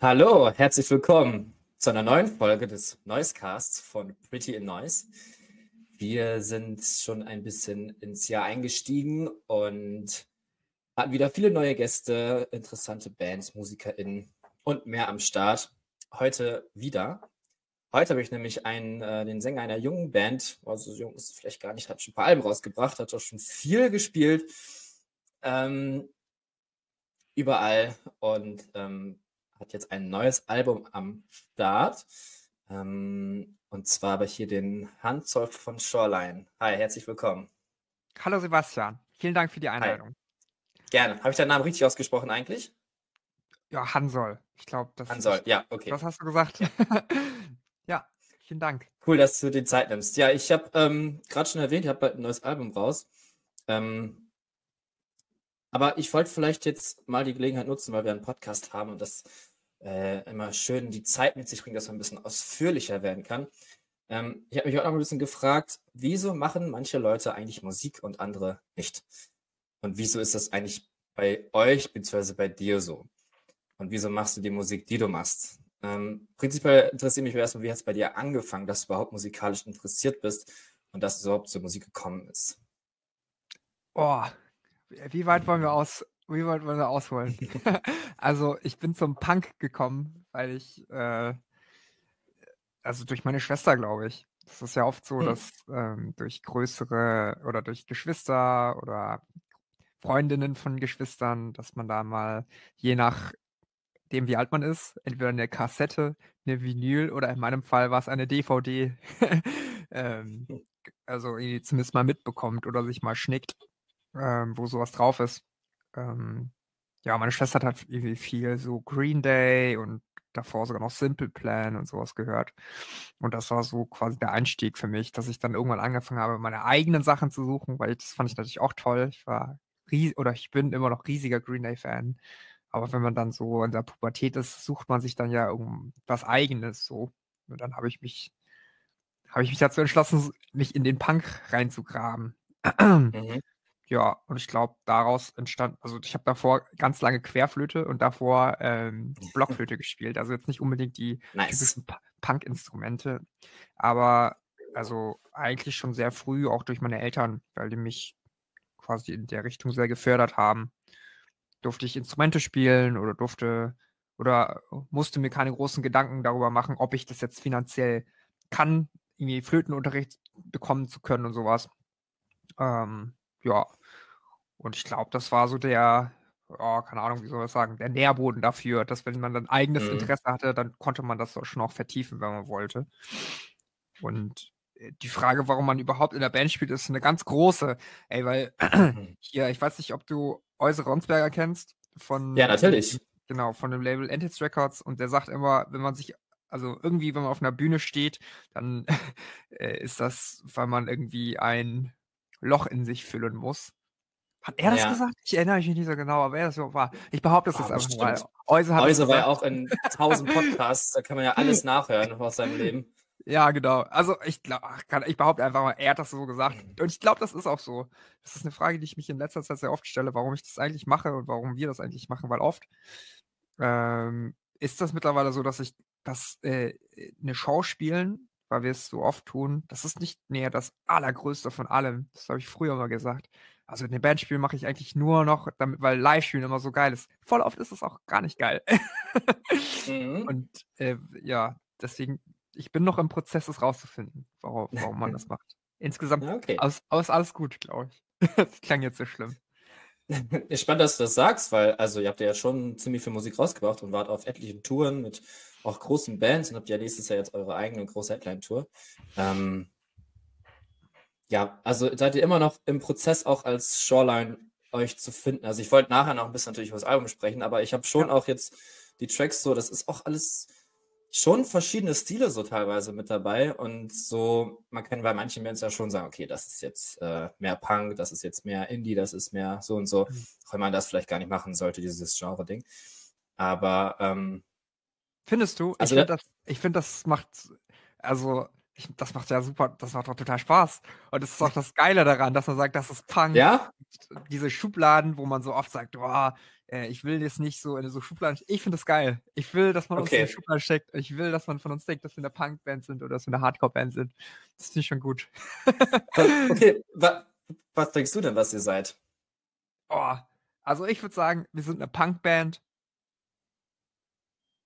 Hallo, herzlich willkommen zu einer neuen Folge des Noisecasts von Pretty in Noise. Wir sind schon ein bisschen ins Jahr eingestiegen und hatten wieder viele neue Gäste, interessante Bands, MusikerInnen und mehr am Start. Heute wieder. Heute habe ich nämlich einen, äh, den Sänger einer jungen Band, also jung ist vielleicht gar nicht, hat schon ein paar Alben rausgebracht, hat auch schon viel gespielt. Ähm, überall und ähm, hat jetzt ein neues Album am Start. Ähm, und zwar habe ich hier den Hansolf von Shoreline. Hi, herzlich willkommen. Hallo Sebastian, vielen Dank für die Einladung. Hi. Gerne. Habe ich deinen Namen richtig ausgesprochen eigentlich? Ja, Hansol. Ich glaube, das. Hansol, ja, okay. Was hast du gesagt? ja, vielen Dank. Cool, dass du dir Zeit nimmst. Ja, ich habe ähm, gerade schon erwähnt, ich habe bald ein neues Album raus. Ähm, aber ich wollte vielleicht jetzt mal die Gelegenheit nutzen, weil wir einen Podcast haben und das äh, immer schön die Zeit mit sich bringt, dass man ein bisschen ausführlicher werden kann. Ähm, ich habe mich auch noch ein bisschen gefragt, wieso machen manche Leute eigentlich Musik und andere nicht? Und wieso ist das eigentlich bei euch bzw. bei dir so? Und wieso machst du die Musik, die du machst? Ähm, prinzipiell interessiert mich erstmal, wie hat es bei dir angefangen, dass du überhaupt musikalisch interessiert bist und dass du überhaupt zur Musik gekommen ist? Oh, wie weit wollen wir aus, wie weit wollen wir ausholen? also ich bin zum Punk gekommen, weil ich, äh, also durch meine Schwester, glaube ich. Das ist ja oft so, hm. dass ähm, durch größere oder durch Geschwister oder Freundinnen von Geschwistern, dass man da mal je nach dem, wie alt man ist, entweder eine Kassette, eine Vinyl oder in meinem Fall war es eine DVD, ähm, hm. also zumindest mal mitbekommt oder sich mal schnickt ähm, wo sowas drauf ist. Ähm, ja, meine Schwester hat irgendwie viel so Green Day und davor sogar noch Simple Plan und sowas gehört. Und das war so quasi der Einstieg für mich, dass ich dann irgendwann angefangen habe, meine eigenen Sachen zu suchen, weil das fand ich natürlich auch toll. Ich war oder ich bin immer noch riesiger Green Day Fan. Aber wenn man dann so in der Pubertät ist, sucht man sich dann ja irgendwas eigenes so. Und dann habe ich mich, habe ich mich dazu entschlossen, mich in den Punk reinzugraben. Mhm. Ja, und ich glaube, daraus entstand, also ich habe davor ganz lange Querflöte und davor ähm, Blockflöte gespielt. Also jetzt nicht unbedingt die nice. typischen Punk-Instrumente, aber also eigentlich schon sehr früh, auch durch meine Eltern, weil die mich quasi in der Richtung sehr gefördert haben. Durfte ich Instrumente spielen oder durfte oder musste mir keine großen Gedanken darüber machen, ob ich das jetzt finanziell kann, irgendwie Flötenunterricht bekommen zu können und sowas. Ähm, ja, und ich glaube, das war so der, oh, keine Ahnung, wie soll ich sagen, der Nährboden dafür, dass wenn man dann eigenes mhm. Interesse hatte, dann konnte man das schon auch vertiefen, wenn man wollte. Und äh, die Frage, warum man überhaupt in der Band spielt, ist eine ganz große. Ey, weil mhm. hier, ich weiß nicht, ob du Euse Ronsberger kennst. Von, ja, natürlich. Genau, von dem Label Entities Records. Und der sagt immer, wenn man sich, also irgendwie, wenn man auf einer Bühne steht, dann äh, ist das, weil man irgendwie ein Loch in sich füllen muss. Hat er das ja. gesagt? Ich erinnere mich nicht so genau, aber er das so war. Ich behaupte es oh, jetzt einfach mal. Euse, Euse war ja auch in tausend Podcasts, da kann man ja alles nachhören aus seinem Leben. Ja, genau. Also ich glaube, ich behaupte einfach mal, er hat das so gesagt. Mhm. Und ich glaube, das ist auch so. Das ist eine Frage, die ich mich in letzter Zeit sehr oft stelle, warum ich das eigentlich mache und warum wir das eigentlich machen, weil oft ähm, ist das mittlerweile so, dass ich das äh, eine Show spielen, weil wir es so oft tun, das ist nicht näher das Allergrößte von allem. Das habe ich früher mal gesagt. Also in den Bandspielen mache ich eigentlich nur noch, damit, weil Live-Spielen immer so geil ist. Voll oft ist es auch gar nicht geil. mhm. Und äh, ja, deswegen, ich bin noch im Prozess, es rauszufinden, warum, warum man das macht. Insgesamt okay. aus, aus alles gut, glaube ich. das klang jetzt so schlimm. Ist spannend, dass du das sagst, weil also ihr habt ja schon ziemlich viel Musik rausgebracht und wart auf etlichen Touren mit auch großen Bands und habt ja nächstes Jahr jetzt eure eigene große Headline-Tour. Ähm, ja, also seid ihr immer noch im Prozess auch als Shoreline euch zu finden. Also ich wollte nachher noch ein bisschen natürlich über das Album sprechen, aber ich habe schon ja. auch jetzt die Tracks so, das ist auch alles schon verschiedene Stile so teilweise mit dabei und so, man kann bei manchen Bands ja schon sagen, okay, das ist jetzt äh, mehr Punk, das ist jetzt mehr Indie, das ist mehr so und so, mhm. auch wenn man das vielleicht gar nicht machen sollte, dieses Genre-Ding. Aber ähm, Findest du? Also, ich finde, das, find, das macht, also ich, das macht ja super, das macht doch total Spaß. Und das ist auch das Geile daran, dass man sagt, das ist Punk. Ja? Diese Schubladen, wo man so oft sagt, oh, ich will das nicht so in so Schubladen. Ich finde das geil. Ich will, dass man okay. uns in Schubladen steckt. Ich will, dass man von uns denkt, dass wir eine Punk-Band sind oder dass wir eine Hardcore-Band sind. Das finde ich schon gut. okay, was, was denkst du denn, was ihr seid? Oh, also ich würde sagen, wir sind eine Punk-Band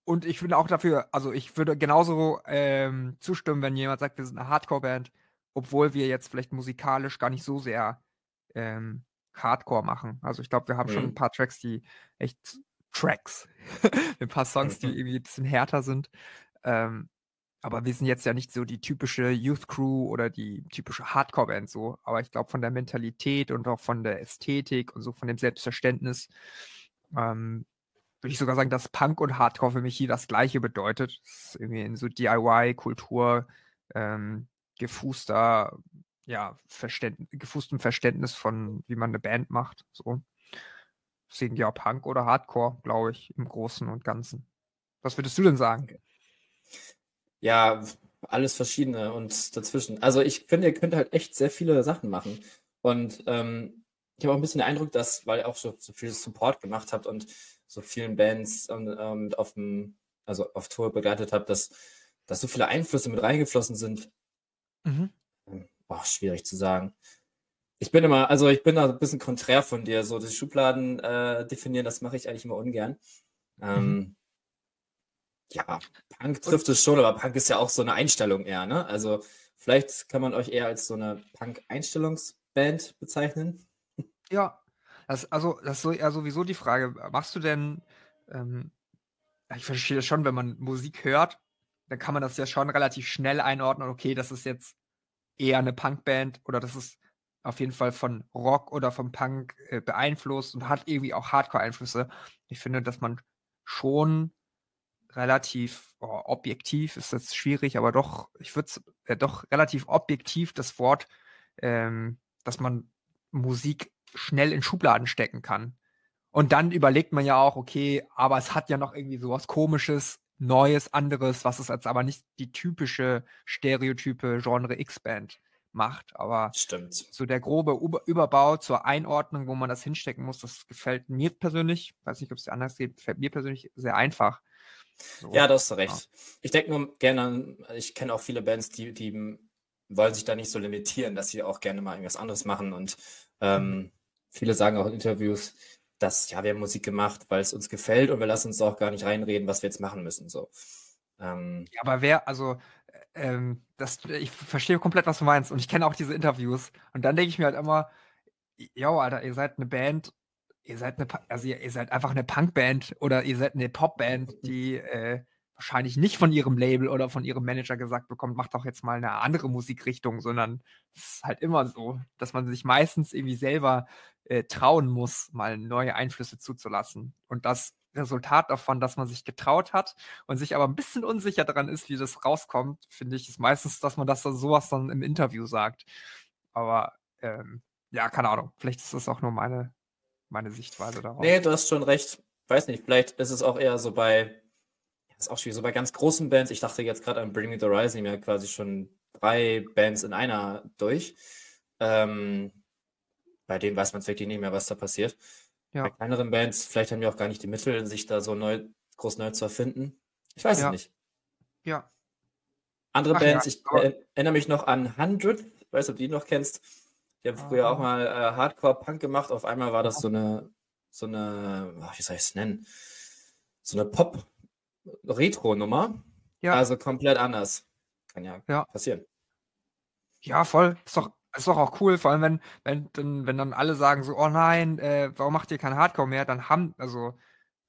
und ich bin auch dafür, also ich würde genauso ähm, zustimmen, wenn jemand sagt, wir sind eine Hardcore-Band, obwohl wir jetzt vielleicht musikalisch gar nicht so sehr ähm, Hardcore machen. Also ich glaube, wir haben mhm. schon ein paar Tracks, die echt Tracks, ein paar Songs, die mhm. irgendwie ein bisschen härter sind. Ähm, aber wir sind jetzt ja nicht so die typische Youth Crew oder die typische Hardcore-Band so. Aber ich glaube, von der Mentalität und auch von der Ästhetik und so von dem Selbstverständnis ähm, würde ich sogar sagen, dass Punk und Hardcore für mich hier das Gleiche bedeutet. Das ist irgendwie in so DIY-Kultur ähm, gefußter, ja, Verständ gefußtem Verständnis von, wie man eine Band macht. So. Deswegen ja Punk oder Hardcore, glaube ich, im Großen und Ganzen. Was würdest du denn sagen? Ja, alles verschiedene und dazwischen. Also ich finde, ihr könnt halt echt sehr viele Sachen machen. Und ähm, ich habe auch ein bisschen den Eindruck, dass, weil ihr auch so, so viel Support gemacht habt und so vielen Bands und, ähm, auf dem, also auf Tour begleitet habe, dass, dass so viele Einflüsse mit reingeflossen sind. Mhm. Boah, schwierig zu sagen. Ich bin immer, also ich bin da ein bisschen konträr von dir. So die Schubladen äh, definieren, das mache ich eigentlich immer ungern. Ähm, mhm. Ja, Punk trifft es schon, aber Punk ist ja auch so eine Einstellung eher, ne? Also vielleicht kann man euch eher als so eine Punk-Einstellungsband bezeichnen. Ja, das, also, das ist ja sowieso die Frage, machst du denn, ähm, ich verstehe das schon, wenn man Musik hört, dann kann man das ja schon relativ schnell einordnen, okay, das ist jetzt eher eine Punkband oder das ist auf jeden Fall von Rock oder vom Punk äh, beeinflusst und hat irgendwie auch Hardcore-Einflüsse. Ich finde, dass man schon relativ oh, objektiv, ist jetzt schwierig, aber doch, ich würde es äh, doch relativ objektiv das Wort, ähm, dass man Musik schnell in Schubladen stecken kann. Und dann überlegt man ja auch, okay, aber es hat ja noch irgendwie sowas komisches, Neues, anderes, was es als aber nicht die typische Stereotype Genre X-Band macht. Aber Stimmt. so der grobe Überbau zur Einordnung, wo man das hinstecken muss, das gefällt mir persönlich, weiß nicht, ob es dir anders geht, gefällt mir persönlich sehr einfach. So. Ja, da hast du recht. Ja. Ich denke nur gerne an, ich kenne auch viele Bands, die, die wollen sich da nicht so limitieren, dass sie auch gerne mal irgendwas anderes machen und ähm, mhm viele sagen auch in Interviews, dass ja, wir haben Musik gemacht, weil es uns gefällt und wir lassen uns auch gar nicht reinreden, was wir jetzt machen müssen. So. Ähm, ja, aber wer, also ähm, das, ich verstehe komplett, was du meinst und ich kenne auch diese Interviews und dann denke ich mir halt immer, ja, Alter, ihr seid eine Band, ihr seid eine, also ihr, ihr seid einfach eine Punkband oder ihr seid eine Popband, die äh, wahrscheinlich nicht von ihrem Label oder von ihrem Manager gesagt bekommt, macht doch jetzt mal eine andere Musikrichtung, sondern es ist halt immer so, dass man sich meistens irgendwie selber äh, trauen muss, mal neue Einflüsse zuzulassen. Und das Resultat davon, dass man sich getraut hat und sich aber ein bisschen unsicher daran ist, wie das rauskommt, finde ich, ist meistens, dass man das dann sowas dann im Interview sagt. Aber ähm, ja, keine Ahnung. Vielleicht ist das auch nur meine, meine Sichtweise darauf. Nee, du hast schon recht. Weiß nicht, vielleicht ist es auch eher so bei ist auch schwierig. So bei ganz großen Bands, ich dachte jetzt gerade an Bring Me the Horizon, ja quasi schon drei Bands in einer durch. Ähm, bei denen weiß man wirklich nicht mehr, was da passiert. Ja. Bei kleineren Bands, vielleicht haben die auch gar nicht die Mittel, sich da so neu, groß neu zu erfinden. Ich weiß ja. es nicht. Ja. Andere Ach, Bands, ja, ich erinnere mich noch an 100, ich weiß ob du die noch kennst. Die haben früher auch mal äh, Hardcore-Punk gemacht. Auf einmal war das so eine, so eine, wie soll ich es nennen? So eine Pop- Retro-Nummer. Ja. Also komplett anders. Kann ja, ja, passieren. Ja, voll. Ist doch, ist doch auch cool, vor allem wenn, wenn, dann, wenn dann alle sagen so, oh nein, äh, warum macht ihr kein Hardcore mehr? Dann haben, also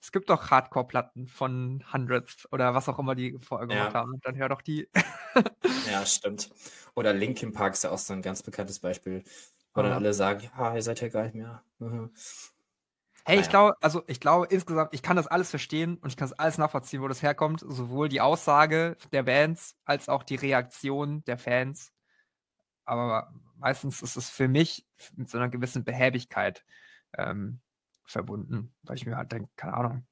es gibt doch Hardcore-Platten von Hundreds oder was auch immer die vorher gemacht ja. haben. Dann hör doch die. ja, stimmt. Oder Linkin Park ist ja auch so ein ganz bekanntes Beispiel, wo dann alle sagen, ja, ihr seid ja gar nicht mehr. Mhm. Hey, ich glaube, also ich glaube insgesamt, ich kann das alles verstehen und ich kann das alles nachvollziehen, wo das herkommt. Sowohl die Aussage der Bands als auch die Reaktion der Fans. Aber meistens ist es für mich mit so einer gewissen Behäbigkeit ähm, verbunden, weil ich mir halt denke, keine Ahnung,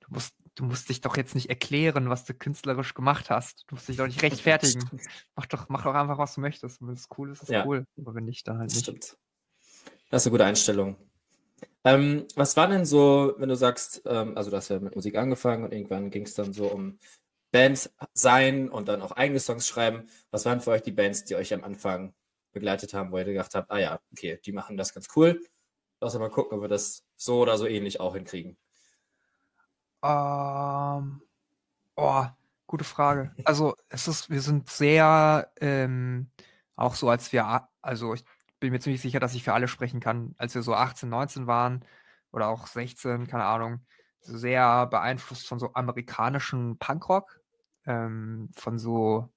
du musst, du musst dich doch jetzt nicht erklären, was du künstlerisch gemacht hast. Du musst dich doch nicht rechtfertigen. mach doch, mach doch einfach, was du möchtest. wenn es cool ist, ist es ja. cool. Aber wenn nicht, dann halt nicht. Stimmt. Das ist eine gute Einstellung. Ähm, was war denn so, wenn du sagst, ähm, also du hast ja mit Musik angefangen und irgendwann ging es dann so um Bands sein und dann auch eigene Songs schreiben. Was waren für euch die Bands, die euch am Anfang begleitet haben, wo ihr gedacht habt, ah ja, okay, die machen das ganz cool. Lass uns mal gucken, ob wir das so oder so ähnlich auch hinkriegen. Ähm, oh, gute Frage. Also es ist, wir sind sehr ähm, auch so, als wir, also ich bin mir ziemlich sicher, dass ich für alle sprechen kann, als wir so 18, 19 waren oder auch 16, keine Ahnung, sehr beeinflusst von so amerikanischen Punkrock, ähm, von so,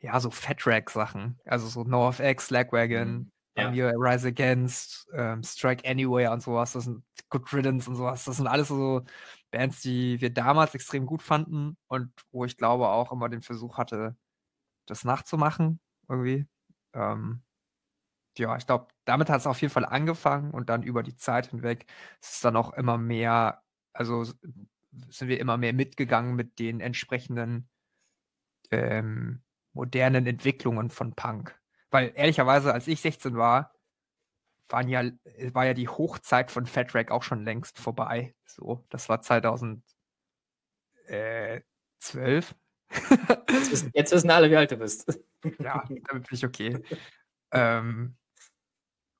ja, so Fat-Rack-Sachen, also so NoFX, Lagwagon, mhm. Ja. Hier Rise Against, ähm, Strike Anywhere und sowas, das sind Good Riddance und sowas, das sind alles so Bands, die wir damals extrem gut fanden und wo ich glaube auch immer den Versuch hatte, das nachzumachen, irgendwie. Ähm, ja, ich glaube, damit hat es auf jeden Fall angefangen und dann über die Zeit hinweg ist es dann auch immer mehr, also sind wir immer mehr mitgegangen mit den entsprechenden ähm, modernen Entwicklungen von Punk. Weil ehrlicherweise, als ich 16 war, waren ja, war ja die Hochzeit von Fat Rack auch schon längst vorbei. So, das war 2012. Jetzt wissen, jetzt wissen alle, wie alt du bist. Ja, damit bin ich okay. ähm,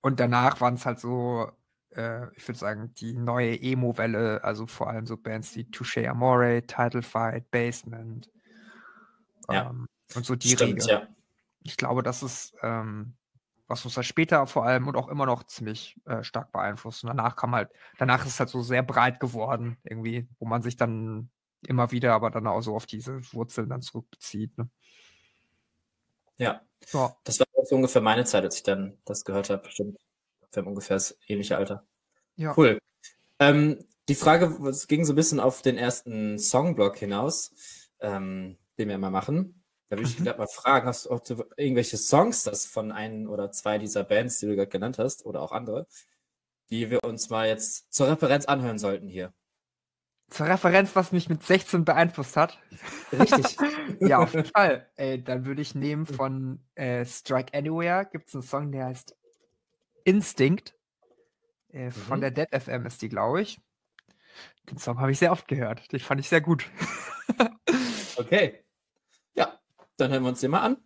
und danach waren es halt so, äh, ich würde sagen, die neue Emo-Welle, also vor allem so Bands wie Touche Amore, Title Fight, Basement. Ja. Ähm, und so die Stimmt, Riege. Ja. Ich glaube, das ist ähm, was uns da später vor allem und auch immer noch ziemlich äh, stark beeinflusst. Und danach kam halt, danach ist es halt so sehr breit geworden, irgendwie, wo man sich dann immer wieder aber dann auch so auf diese Wurzeln dann zurückbezieht. Ne? Ja. ja. Das war so ungefähr meine Zeit, als ich dann das gehört habe. Bestimmt. Wir haben ungefähr das ähnliche Alter. Ja. Cool. Ähm, die Frage, es ging so ein bisschen auf den ersten Songblock hinaus, ähm, den wir immer machen. Da würde ich mhm. gerade mal fragen, hast du auch irgendwelche Songs das von einem oder zwei dieser Bands, die du gerade genannt hast, oder auch andere, die wir uns mal jetzt zur Referenz anhören sollten hier? Zur Referenz, was mich mit 16 beeinflusst hat. Richtig. ja, auf jeden Fall. Ey, dann würde ich nehmen von äh, Strike Anywhere, gibt es einen Song, der heißt Instinct. Äh, von mhm. der Dead FM ist die, glaube ich. Den Song habe ich sehr oft gehört. Den fand ich sehr gut. okay. Dann hören wir uns den mal an.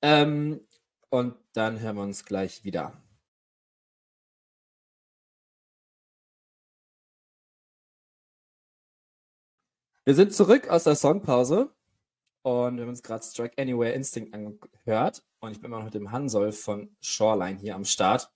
Ähm, und dann hören wir uns gleich wieder. Wir sind zurück aus der Songpause und wir haben uns gerade Strike Anywhere Instinct angehört. Und ich bin mal noch mit dem Hansol von Shoreline hier am Start.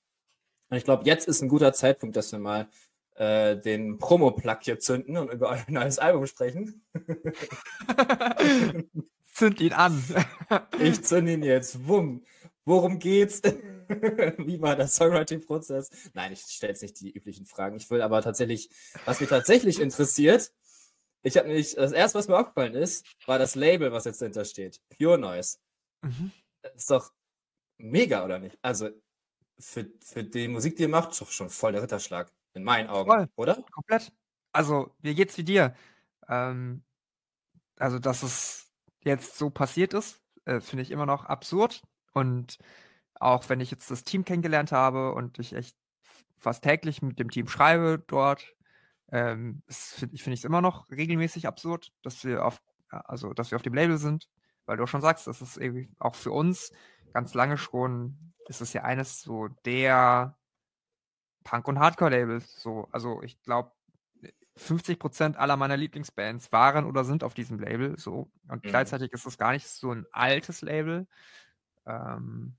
Und ich glaube, jetzt ist ein guter Zeitpunkt, dass wir mal äh, den Promo-Plug hier zünden und über euer neues Album sprechen. zünd ihn an. ich zünd ihn jetzt. Wumm. Worum geht's? Wie war der Songwriting-Prozess? Nein, ich stelle jetzt nicht die üblichen Fragen. Ich will aber tatsächlich, was mich tatsächlich interessiert, ich habe nämlich, das erste, was mir aufgefallen ist, war das Label, was jetzt dahinter steht. Pure Noise. Mhm. Das ist doch mega, oder nicht? Also, für, für die Musik, die ihr macht, doch schon voll der Ritterschlag. In meinen Augen, voll. oder? Komplett. Also, mir geht's wie dir. Ähm, also, das ist jetzt so passiert ist, äh, finde ich immer noch absurd. Und auch wenn ich jetzt das Team kennengelernt habe und ich echt fast täglich mit dem Team schreibe dort, ähm, finde ich es immer noch regelmäßig absurd, dass wir auf, also dass wir auf dem Label sind, weil du auch schon sagst, das ist irgendwie auch für uns ganz lange schon, ist es ja eines so der Punk- und Hardcore-Labels. So, also ich glaube, 50 Prozent aller meiner Lieblingsbands waren oder sind auf diesem Label. So. Und mhm. gleichzeitig ist es gar nicht so ein altes Label. Ähm,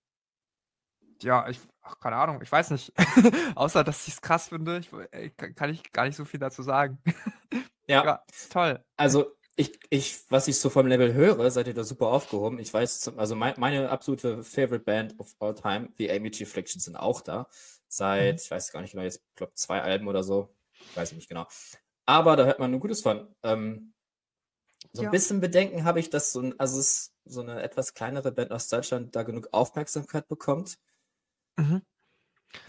ja, ich, ach, keine Ahnung, ich weiß nicht. Außer, dass ich es krass finde, ich, kann ich gar nicht so viel dazu sagen. ja. ja, toll. Also, ich, ich, was ich so vom Label höre, seid ihr da super aufgehoben. Ich weiß, also mein, meine absolute Favorite Band of all time, die Amy Affliction, sind auch da. Seit, mhm. ich weiß gar nicht genau, jetzt, glaube zwei Alben oder so. Weiß ich nicht genau. Aber da hört man nur Gutes von. Ähm, so ein ja. bisschen Bedenken habe ich, dass so, ein, also so eine etwas kleinere Band aus Deutschland da genug Aufmerksamkeit bekommt. Mhm.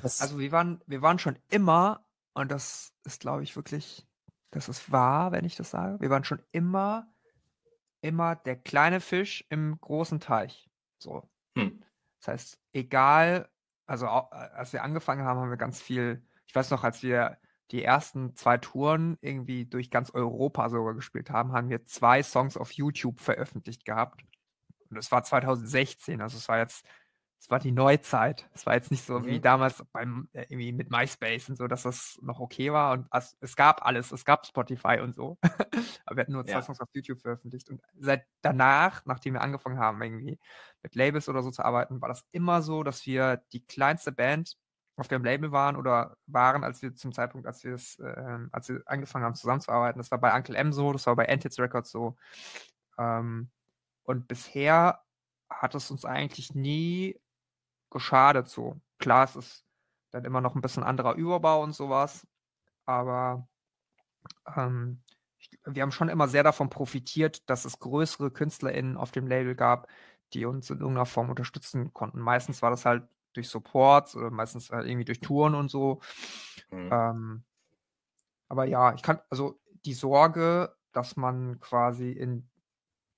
also wir waren, wir waren schon immer, und das ist, glaube ich, wirklich, das ist wahr, wenn ich das sage. Wir waren schon immer, immer der kleine Fisch im großen Teich. So. Hm. Das heißt, egal, also als wir angefangen haben, haben wir ganz viel, ich weiß noch, als wir die ersten zwei Touren irgendwie durch ganz Europa sogar gespielt haben, haben wir zwei Songs auf YouTube veröffentlicht gehabt. Und das war 2016, also es war jetzt es war die Neuzeit. Es war jetzt nicht so mhm. wie damals beim äh, irgendwie mit MySpace und so, dass das noch okay war. Und es, es gab alles, es gab Spotify und so. Aber wir hatten nur zwei ja. Songs auf YouTube veröffentlicht. Und seit danach, nachdem wir angefangen haben, irgendwie mit Labels oder so zu arbeiten, war das immer so, dass wir die kleinste Band auf dem Label waren oder waren, als wir zum Zeitpunkt, als wir es, äh, als wir angefangen haben zusammenzuarbeiten. Das war bei Uncle M so, das war bei Antids Records so. Ähm, und bisher hat es uns eigentlich nie geschadet so. Klar, es ist dann immer noch ein bisschen anderer Überbau und sowas, aber ähm, wir haben schon immer sehr davon profitiert, dass es größere KünstlerInnen auf dem Label gab, die uns in irgendeiner Form unterstützen konnten. Meistens war das halt durch Supports oder meistens halt irgendwie durch Touren und so. Mhm. Ähm, aber ja, ich kann, also die Sorge, dass man quasi in,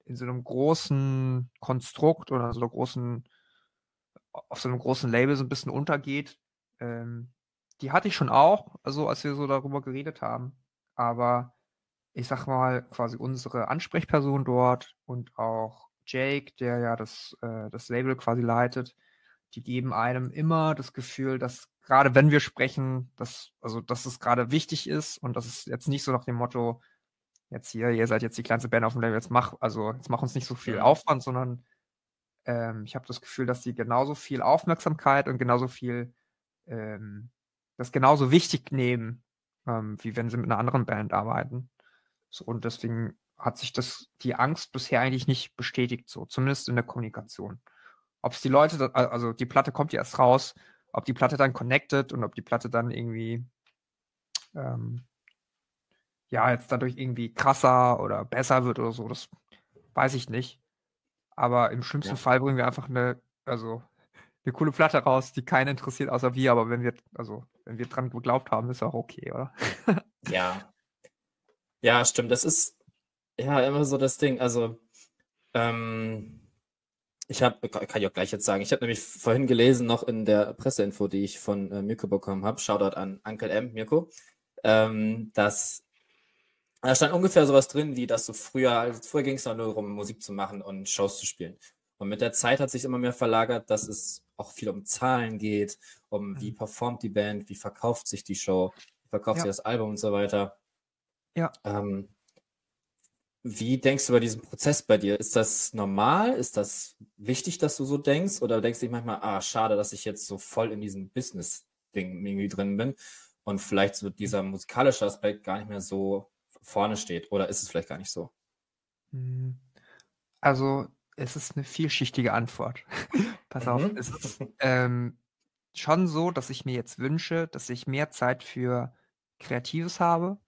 in so einem großen Konstrukt oder so einer großen auf so einem großen Label so ein bisschen untergeht. Ähm, die hatte ich schon auch, also als wir so darüber geredet haben. Aber ich sag mal, quasi unsere Ansprechperson dort und auch Jake, der ja das, äh, das Label quasi leitet, die geben einem immer das Gefühl, dass gerade wenn wir sprechen, dass, also, dass es gerade wichtig ist und dass es jetzt nicht so nach dem Motto, jetzt hier, ihr seid jetzt die kleinste Band auf dem Label, jetzt mach, also jetzt mach uns nicht so viel Aufwand, sondern ähm, ich habe das Gefühl, dass sie genauso viel Aufmerksamkeit und genauso viel ähm, das genauso wichtig nehmen, ähm, wie wenn sie mit einer anderen Band arbeiten. So, und deswegen hat sich das, die Angst bisher eigentlich nicht bestätigt, so, zumindest in der Kommunikation. Ob es die Leute, also die Platte kommt ja erst raus, ob die Platte dann connected und ob die Platte dann irgendwie, ähm, ja, jetzt dadurch irgendwie krasser oder besser wird oder so, das weiß ich nicht. Aber im schlimmsten ja. Fall bringen wir einfach eine, also eine coole Platte raus, die keinen interessiert außer wir, aber wenn wir, also wenn wir dran geglaubt haben, ist auch okay, oder? ja. Ja, stimmt. Das ist ja immer so das Ding. Also, ähm, ich habe, kann ich auch gleich jetzt sagen, ich habe nämlich vorhin gelesen, noch in der Presseinfo, die ich von äh, Mirko bekommen habe, Shoutout an Uncle M, Mirko, ähm, dass da stand ungefähr sowas drin, wie dass du früher, also früher ging es nur darum, Musik zu machen und Shows zu spielen. Und mit der Zeit hat sich immer mehr verlagert, dass es auch viel um Zahlen geht, um wie mhm. performt die Band, wie verkauft sich die Show, wie verkauft ja. sich das Album und so weiter. Ja. Ähm, wie denkst du über diesen Prozess bei dir? Ist das normal? Ist das wichtig, dass du so denkst? Oder denkst du dich manchmal, ah, schade, dass ich jetzt so voll in diesem Business-Ding irgendwie drin bin und vielleicht so dieser musikalische Aspekt gar nicht mehr so vorne steht. Oder ist es vielleicht gar nicht so? Hm. Also, es ist eine vielschichtige Antwort. Pass auf, mhm. es ist ähm, schon so, dass ich mir jetzt wünsche, dass ich mehr Zeit für Kreatives habe.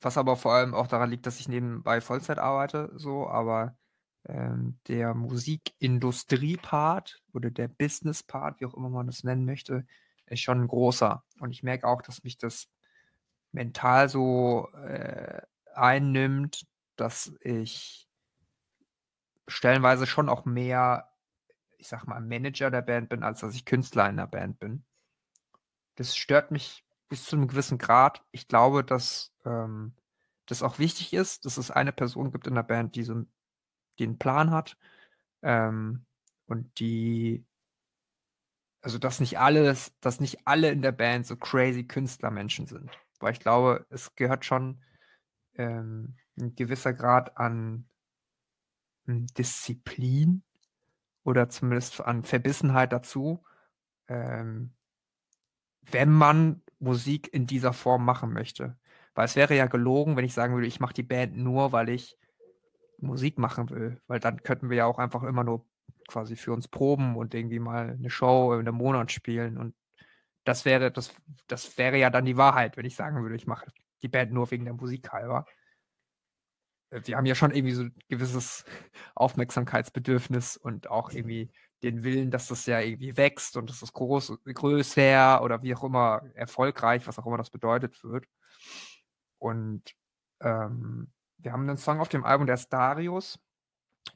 Was aber vor allem auch daran liegt, dass ich nebenbei Vollzeit arbeite, so, aber ähm, der Musikindustrie-Part oder der Business-Part, wie auch immer man das nennen möchte, ist schon ein großer. Und ich merke auch, dass mich das mental so äh, einnimmt, dass ich stellenweise schon auch mehr, ich sag mal, Manager der Band bin, als dass ich Künstler in der Band bin. Das stört mich bis zu einem gewissen Grad. Ich glaube, dass ähm, das auch wichtig ist, dass es eine Person gibt in der Band, die so den Plan hat ähm, und die also dass nicht alles, dass nicht alle in der Band so crazy Künstlermenschen sind. Weil ich glaube, es gehört schon ähm, ein gewisser Grad an hm, Disziplin oder zumindest an Verbissenheit dazu, ähm, wenn man Musik in dieser Form machen möchte. Weil es wäre ja gelogen, wenn ich sagen würde, ich mache die Band nur, weil ich Musik machen will. Weil dann könnten wir ja auch einfach immer nur quasi für uns proben und irgendwie mal eine Show in einem Monat spielen und das wäre, das, das wäre ja dann die Wahrheit, wenn ich sagen würde, ich mache die Band nur wegen der Musik halber. Äh, wir haben ja schon irgendwie so ein gewisses Aufmerksamkeitsbedürfnis und auch irgendwie den Willen, dass das ja irgendwie wächst und dass das groß, größer oder wie auch immer erfolgreich, was auch immer das bedeutet wird. Und ähm, wir haben einen Song auf dem Album, der ist Darius.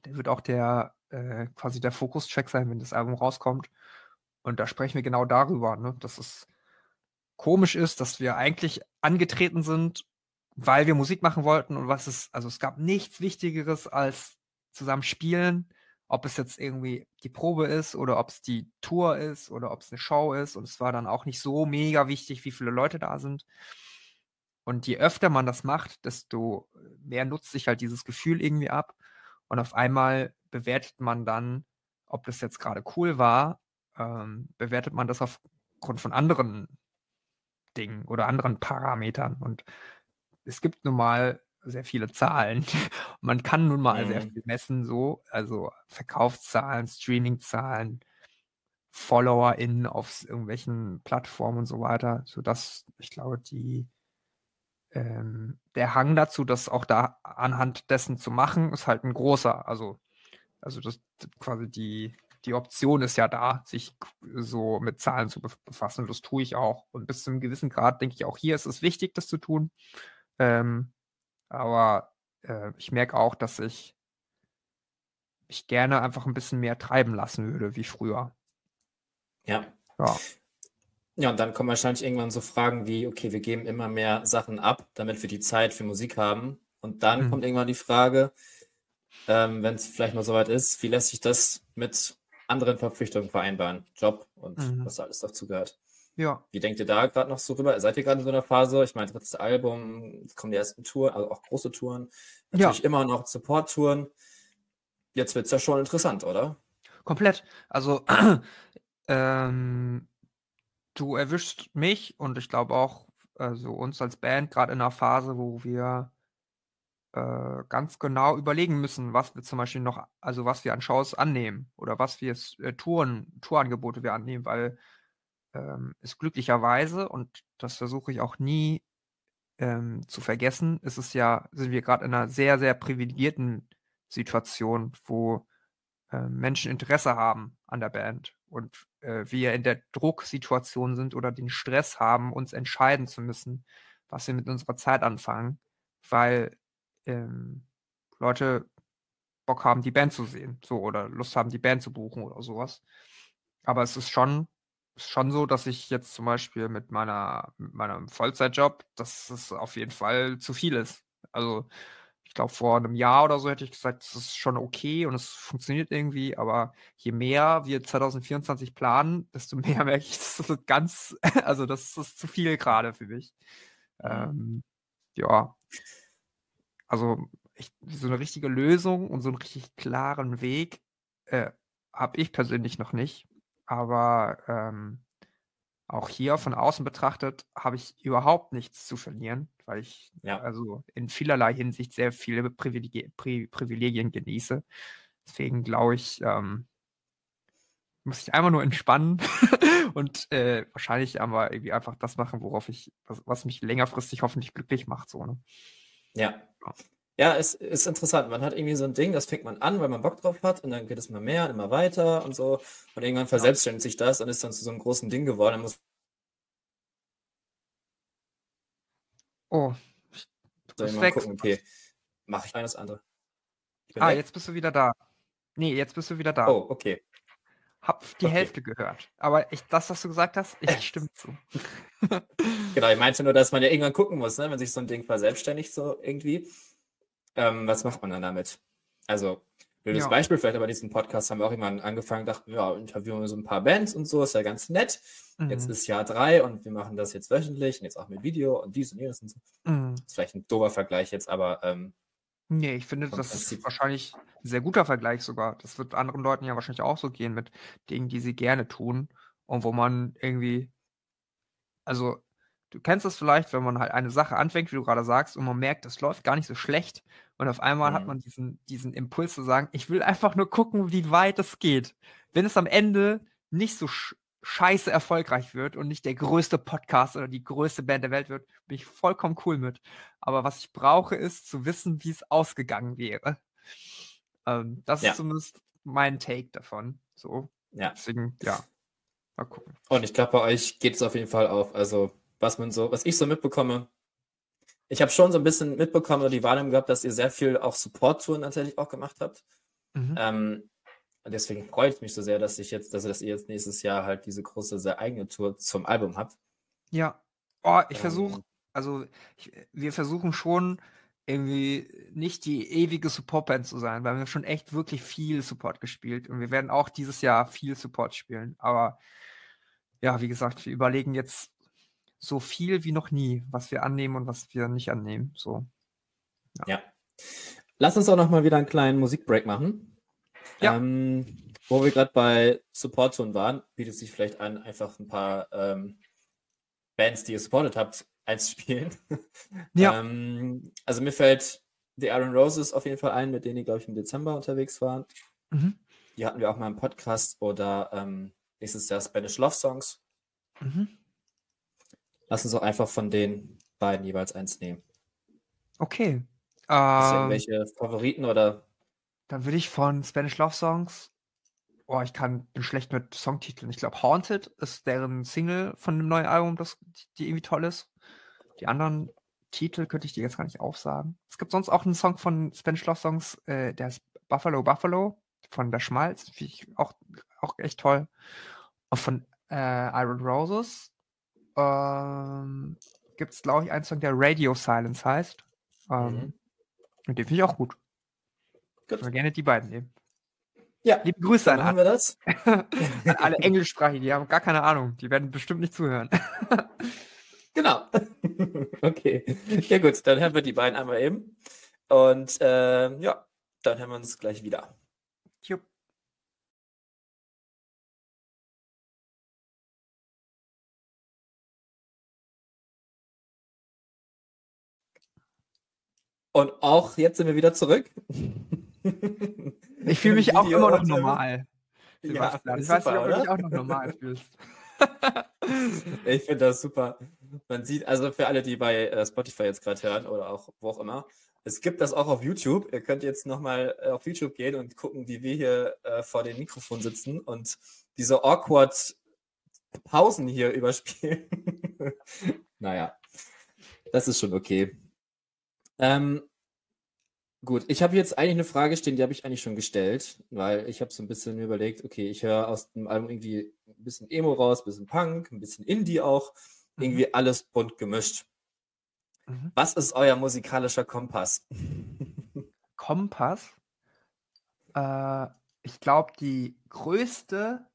Der wird auch der äh, quasi der Fokus-Track sein, wenn das Album rauskommt. Und da sprechen wir genau darüber, ne? dass es komisch ist, dass wir eigentlich angetreten sind, weil wir Musik machen wollten und was es, also es gab nichts Wichtigeres als zusammen spielen, ob es jetzt irgendwie die Probe ist oder ob es die Tour ist oder ob es eine Show ist. Und es war dann auch nicht so mega wichtig, wie viele Leute da sind. Und je öfter man das macht, desto mehr nutzt sich halt dieses Gefühl irgendwie ab. Und auf einmal bewertet man dann, ob das jetzt gerade cool war, ähm, bewertet man das aufgrund von anderen Dingen oder anderen Parametern. Und es gibt nun mal sehr viele Zahlen. Man kann nun mal mhm. sehr viel messen, so, also Verkaufszahlen, Streamingzahlen, FollowerInnen auf irgendwelchen Plattformen und so weiter, sodass ich glaube, die ähm, der Hang dazu, das auch da anhand dessen zu machen, ist halt ein großer. Also, also das quasi die, die Option ist ja da, sich so mit Zahlen zu befassen. Das tue ich auch. Und bis zu einem gewissen Grad denke ich auch hier ist es wichtig, das zu tun. Ähm, aber äh, ich merke auch, dass ich mich gerne einfach ein bisschen mehr treiben lassen würde wie früher. Ja. Ja. Ja, und dann kommen wahrscheinlich irgendwann so Fragen wie, okay, wir geben immer mehr Sachen ab, damit wir die Zeit für Musik haben. Und dann mhm. kommt irgendwann die Frage, ähm, wenn es vielleicht mal soweit ist, wie lässt sich das mit anderen Verpflichtungen vereinbaren? Job und mhm. was alles dazu gehört. Ja. Wie denkt ihr da gerade noch so rüber? Seid ihr gerade in so einer Phase? Ich meine, drittes Album, es kommen die ersten Touren, also auch große Touren. Natürlich ja. immer noch Support-Touren. Jetzt wird es ja schon interessant, oder? Komplett. Also, ähm, du erwischst mich und ich glaube auch also uns als Band gerade in einer Phase, wo wir äh, ganz genau überlegen müssen, was wir zum Beispiel noch, also was wir an Shows annehmen oder was wir äh, Touren, Tourangebote wir annehmen, weil ähm, ist glücklicherweise, und das versuche ich auch nie ähm, zu vergessen, ist es ja, sind wir gerade in einer sehr, sehr privilegierten Situation, wo äh, Menschen Interesse haben an der Band und äh, wir in der Drucksituation sind oder den Stress haben, uns entscheiden zu müssen, was wir mit unserer Zeit anfangen, weil ähm, Leute Bock haben, die Band zu sehen, so oder Lust haben, die Band zu buchen oder sowas. Aber es ist schon schon so, dass ich jetzt zum Beispiel mit meiner, mit meinem Vollzeitjob, dass es auf jeden Fall zu viel ist. Also ich glaube, vor einem Jahr oder so hätte ich gesagt, das ist schon okay und es funktioniert irgendwie, aber je mehr wir 2024 planen, desto mehr merke ich, das ist ganz, also das ist zu viel gerade für mich. Mhm. Ähm, ja. Also ich, so eine richtige Lösung und so einen richtig klaren Weg äh, habe ich persönlich noch nicht. Aber ähm, auch hier von außen betrachtet habe ich überhaupt nichts zu verlieren, weil ich ja. also in vielerlei Hinsicht sehr viele Privilegien, Pri Privilegien genieße. Deswegen glaube ich, ähm, muss ich einfach nur entspannen und äh, wahrscheinlich aber irgendwie einfach das machen, worauf ich, was, was mich längerfristig hoffentlich glücklich macht. So, ne? Ja. Ja, es ist interessant. Man hat irgendwie so ein Ding, das fängt man an, weil man Bock drauf hat und dann geht es immer mehr, immer weiter und so. Und irgendwann verselbstständigt sich das und ist dann zu so einem großen Ding geworden. Muss Oh, soll ich mal gucken, okay. Mache ich eines andere. Ah, weg. jetzt bist du wieder da. Nee, jetzt bist du wieder da. Oh, okay. Hab die okay. Hälfte gehört. Aber ich, das, was du gesagt hast, ich stimme zu. genau, ich meinte nur, dass man ja irgendwann gucken muss, ne? wenn sich so ein Ding verselbstständigt, so irgendwie. Ähm, was macht man dann damit? Also, blödes ja. Beispiel, vielleicht aber in diesem Podcast haben wir auch jemanden angefangen, dachten, ja, interviewen wir so ein paar Bands und so, ist ja ganz nett. Mhm. Jetzt ist Jahr drei und wir machen das jetzt wöchentlich und jetzt auch mit Video und dies und jenes und so. Mhm. Das ist vielleicht ein dober Vergleich jetzt, aber. Ähm, nee, ich finde, das ist wahrscheinlich ein sehr guter Vergleich sogar. Das wird anderen Leuten ja wahrscheinlich auch so gehen mit Dingen, die sie gerne tun und wo man irgendwie. Also, du kennst es vielleicht, wenn man halt eine Sache anfängt, wie du gerade sagst, und man merkt, das läuft gar nicht so schlecht. Und auf einmal mhm. hat man diesen, diesen Impuls zu sagen, ich will einfach nur gucken, wie weit es geht. Wenn es am Ende nicht so sch scheiße erfolgreich wird und nicht der größte Podcast oder die größte Band der Welt wird, bin ich vollkommen cool mit. Aber was ich brauche, ist zu wissen, wie es ausgegangen wäre. Ähm, das ja. ist zumindest mein Take davon. So. Ja. Deswegen, ja. Mal gucken. Und ich glaube, bei euch geht es auf jeden Fall auf. Also was man so, was ich so mitbekomme, ich habe schon so ein bisschen mitbekommen oder die Wahrnehmung gehabt, dass ihr sehr viel auch Support-Touren tatsächlich auch gemacht habt. Mhm. Ähm, deswegen freut es mich so sehr, dass ich jetzt, also dass ihr jetzt nächstes Jahr halt diese große, sehr eigene Tour zum Album habt. Ja. Oh, ich ähm, versuche, also ich, wir versuchen schon irgendwie nicht die ewige Support-Band zu sein, weil wir haben schon echt wirklich viel Support gespielt und wir werden auch dieses Jahr viel Support spielen. Aber ja, wie gesagt, wir überlegen jetzt so viel wie noch nie, was wir annehmen und was wir nicht annehmen. So. Ja. ja. Lass uns auch noch mal wieder einen kleinen Musikbreak machen. Ja. Ähm, wo wir gerade bei Support-Ton waren, bietet sich vielleicht an, einfach ein paar ähm, Bands, die ihr supportet habt, einzuspielen. Ja. ähm, also mir fällt The Iron Roses auf jeden Fall ein, mit denen die, glaube ich, im Dezember unterwegs waren. Mhm. Die hatten wir auch mal im Podcast oder ähm, nächstes Jahr Spanish Love Songs. Mhm. Lass uns auch einfach von den beiden jeweils eins nehmen. Okay. Hast du ähm, irgendwelche Favoriten oder? Dann würde ich von Spanish Love Songs. Oh, ich kann, bin schlecht mit Songtiteln. Ich glaube, Haunted ist deren Single von dem neuen Album, das, die irgendwie toll ist. Die anderen Titel könnte ich dir jetzt gar nicht aufsagen. Es gibt sonst auch einen Song von Spanish Love Songs, äh, der ist Buffalo Buffalo von der Schmalz. Finde ich auch, auch echt toll. Und von äh, Iron Roses ähm, gibt es, glaube ich, einen Song, der Radio Silence heißt. Ähm, mhm. Und den finde ich auch gut. Gut. Ich würde gerne die beiden nehmen. Ja. Liebe Grüße an, haben wir das. an alle Englischsprachigen, die haben gar keine Ahnung. Die werden bestimmt nicht zuhören. genau. okay. Ja gut, dann hören wir die beiden einmal eben. Und äh, ja, dann hören wir uns gleich wieder. Und auch jetzt sind wir wieder zurück. Ich fühle mich auch immer noch normal. Ja, ich weiß nicht, ob du dich auch noch normal fühlst. ich finde das super. Man sieht, also für alle, die bei äh, Spotify jetzt gerade hören oder auch wo auch immer, es gibt das auch auf YouTube. Ihr könnt jetzt nochmal äh, auf YouTube gehen und gucken, wie wir hier äh, vor dem Mikrofon sitzen und diese awkward Pausen hier überspielen. naja, das ist schon okay. Ähm, gut, ich habe jetzt eigentlich eine Frage stehen, die habe ich eigentlich schon gestellt, weil ich habe so ein bisschen überlegt, okay, ich höre aus dem Album irgendwie ein bisschen Emo raus, ein bisschen Punk, ein bisschen Indie auch, mhm. irgendwie alles bunt gemischt. Mhm. Was ist euer musikalischer Kompass? Kompass? Äh, ich glaube, die größte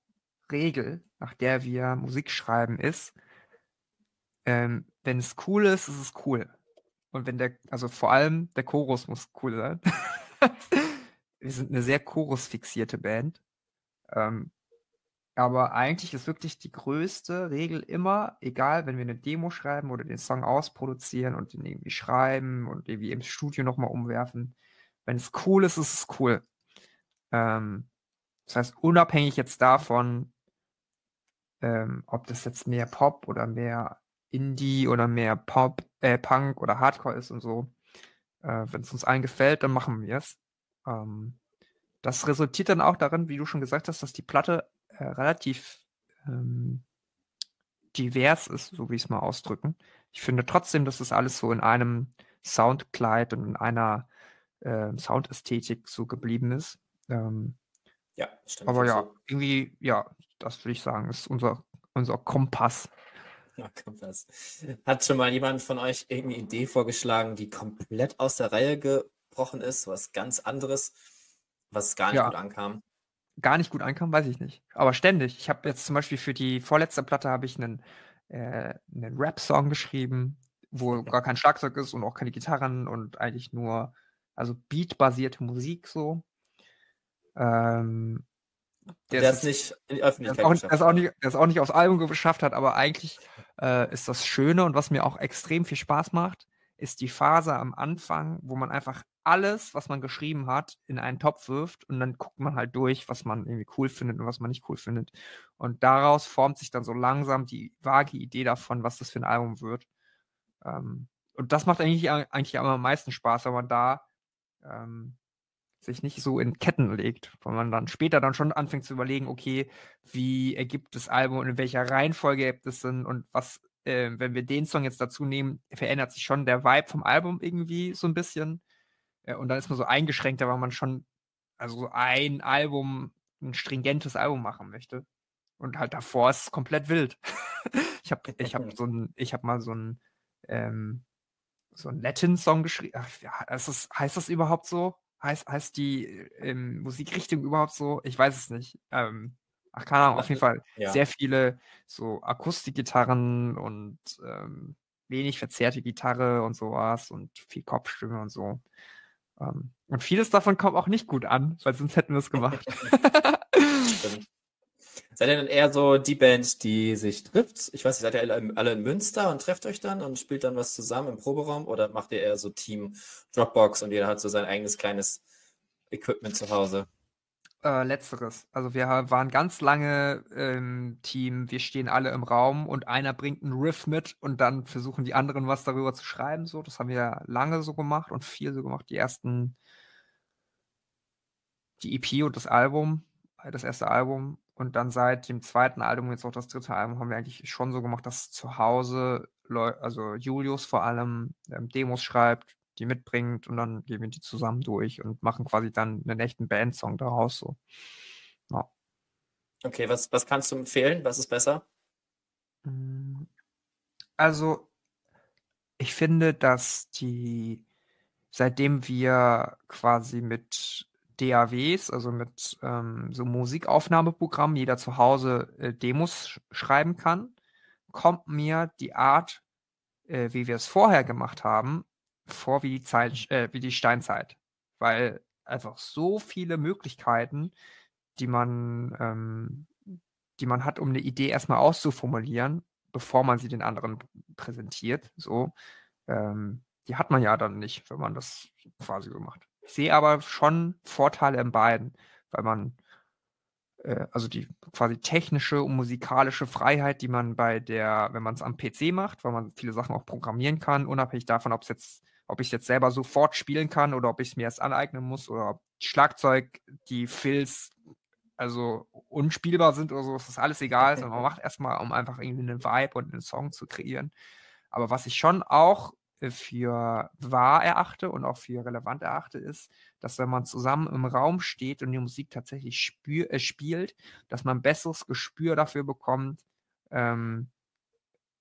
Regel, nach der wir Musik schreiben, ist, ähm, wenn es cool ist, ist es cool. Und wenn der, also vor allem der Chorus muss cool sein. wir sind eine sehr chorusfixierte Band. Ähm, aber eigentlich ist wirklich die größte Regel immer, egal, wenn wir eine Demo schreiben oder den Song ausproduzieren und den irgendwie schreiben und irgendwie im Studio nochmal umwerfen, wenn es cool ist, ist es cool. Ähm, das heißt, unabhängig jetzt davon, ähm, ob das jetzt mehr Pop oder mehr Indie oder mehr Pop, äh, Punk oder Hardcore ist und so. Äh, Wenn es uns allen gefällt, dann machen wir es. Ähm, das resultiert dann auch darin, wie du schon gesagt hast, dass die Platte äh, relativ ähm, divers ist, so wie ich es mal ausdrücken. Ich finde trotzdem, dass es alles so in einem Soundkleid und in einer äh, Soundästhetik so geblieben ist. Ähm, ja, stimmt. Aber ja, so. irgendwie, ja, das würde ich sagen, ist unser, unser Kompass. Kompass. Hat schon mal jemand von euch irgendeine Idee vorgeschlagen, die komplett aus der Reihe gebrochen ist, was ganz anderes, was gar nicht ja. gut ankam? Gar nicht gut ankam, weiß ich nicht. Aber ständig. Ich habe jetzt zum Beispiel für die vorletzte Platte habe ich einen, äh, einen Rap-Song geschrieben, wo gar kein Schlagzeug ist und auch keine Gitarren und eigentlich nur, also Beat-basierte Musik so. Ähm, der, der es nicht in die Öffentlichkeit der auch, geschafft auch nicht, Der es auch nicht aufs Album geschafft hat, aber eigentlich äh, ist das Schöne und was mir auch extrem viel Spaß macht, ist die Phase am Anfang, wo man einfach alles, was man geschrieben hat, in einen Topf wirft und dann guckt man halt durch, was man irgendwie cool findet und was man nicht cool findet. Und daraus formt sich dann so langsam die vage Idee davon, was das für ein Album wird. Ähm, und das macht eigentlich, eigentlich am meisten Spaß, wenn man da ähm, sich nicht so in Ketten legt, weil man dann später dann schon anfängt zu überlegen, okay, wie ergibt das Album und in welcher Reihenfolge ergibt es denn und was äh, wenn wir den Song jetzt dazu nehmen, verändert sich schon der Vibe vom Album irgendwie so ein bisschen. Äh, und dann ist man so eingeschränkter, weil man schon, also so ein Album, ein stringentes Album machen möchte. Und halt davor ist es komplett wild. ich habe ich hab so ein, ich habe mal so ein, ähm, so ein Latin-Song geschrieben. Ja, ist heißt das überhaupt so? Heißt, heißt die ähm, Musikrichtung überhaupt so? Ich weiß es nicht. Ähm, ach, keine Ahnung, auf jeden Fall ja. sehr viele so Akustikgitarren und ähm, wenig verzerrte Gitarre und sowas und viel Kopfstimme und so. Ähm, und vieles davon kommt auch nicht gut an, weil sonst hätten wir es gemacht. Seid ihr dann eher so die Band, die sich trifft? Ich weiß nicht, seid ihr alle in Münster und trefft euch dann und spielt dann was zusammen im Proberaum? Oder macht ihr eher so Team Dropbox und jeder hat so sein eigenes kleines Equipment zu Hause? Äh, letzteres. Also wir waren ganz lange im Team, wir stehen alle im Raum und einer bringt einen Riff mit und dann versuchen die anderen was darüber zu schreiben. So, das haben wir lange so gemacht und viel so gemacht. Die ersten, die EP und das Album, das erste Album und dann seit dem zweiten Album, jetzt auch das dritte Album, haben wir eigentlich schon so gemacht, dass zu Hause, also Julius vor allem ähm, Demos schreibt, die mitbringt und dann gehen wir die zusammen durch und machen quasi dann einen echten Bandsong daraus. So. Ja. Okay, was, was kannst du empfehlen? Was ist besser? Hm, also, ich finde, dass die, seitdem wir quasi mit DAWs, also mit ähm, so Musikaufnahmeprogrammen, jeder zu Hause äh, Demos sch schreiben kann, kommt mir die Art, äh, wie wir es vorher gemacht haben, vor wie die Zeit, äh, wie die Steinzeit. Weil einfach so viele Möglichkeiten, die man, ähm, die man hat, um eine Idee erstmal auszuformulieren, bevor man sie den anderen präsentiert, so, ähm, die hat man ja dann nicht, wenn man das quasi so macht. Ich sehe aber schon Vorteile in beiden, weil man äh, also die quasi technische und musikalische Freiheit, die man bei der, wenn man es am PC macht, weil man viele Sachen auch programmieren kann, unabhängig davon, ob es jetzt, ob ich es jetzt selber sofort spielen kann oder ob ich es mir erst aneignen muss oder ob Schlagzeug, die Fills also unspielbar sind oder so, ist das alles egal, sondern man macht erstmal, um einfach irgendwie einen Vibe und einen Song zu kreieren. Aber was ich schon auch für wahr erachte und auch für relevant erachte, ist, dass wenn man zusammen im Raum steht und die Musik tatsächlich spür, äh, spielt, dass man ein besseres Gespür dafür bekommt, ähm,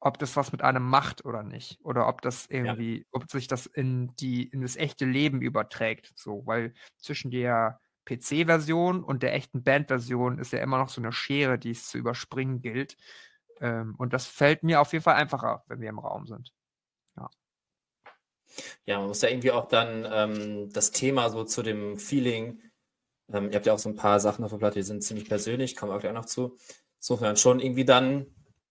ob das was mit einem macht oder nicht. Oder ob das irgendwie, ja. ob sich das in die, in das echte Leben überträgt. So, weil zwischen der PC-Version und der echten Band-Version ist ja immer noch so eine Schere, die es zu überspringen gilt. Ähm, und das fällt mir auf jeden Fall einfacher, wenn wir im Raum sind. Ja. Man muss ja irgendwie auch dann ähm, das Thema so zu dem Feeling, ähm, ihr habt ja auch so ein paar Sachen auf der Platte, die sind ziemlich persönlich, kommen wir auch gleich noch zu, sofern schon irgendwie dann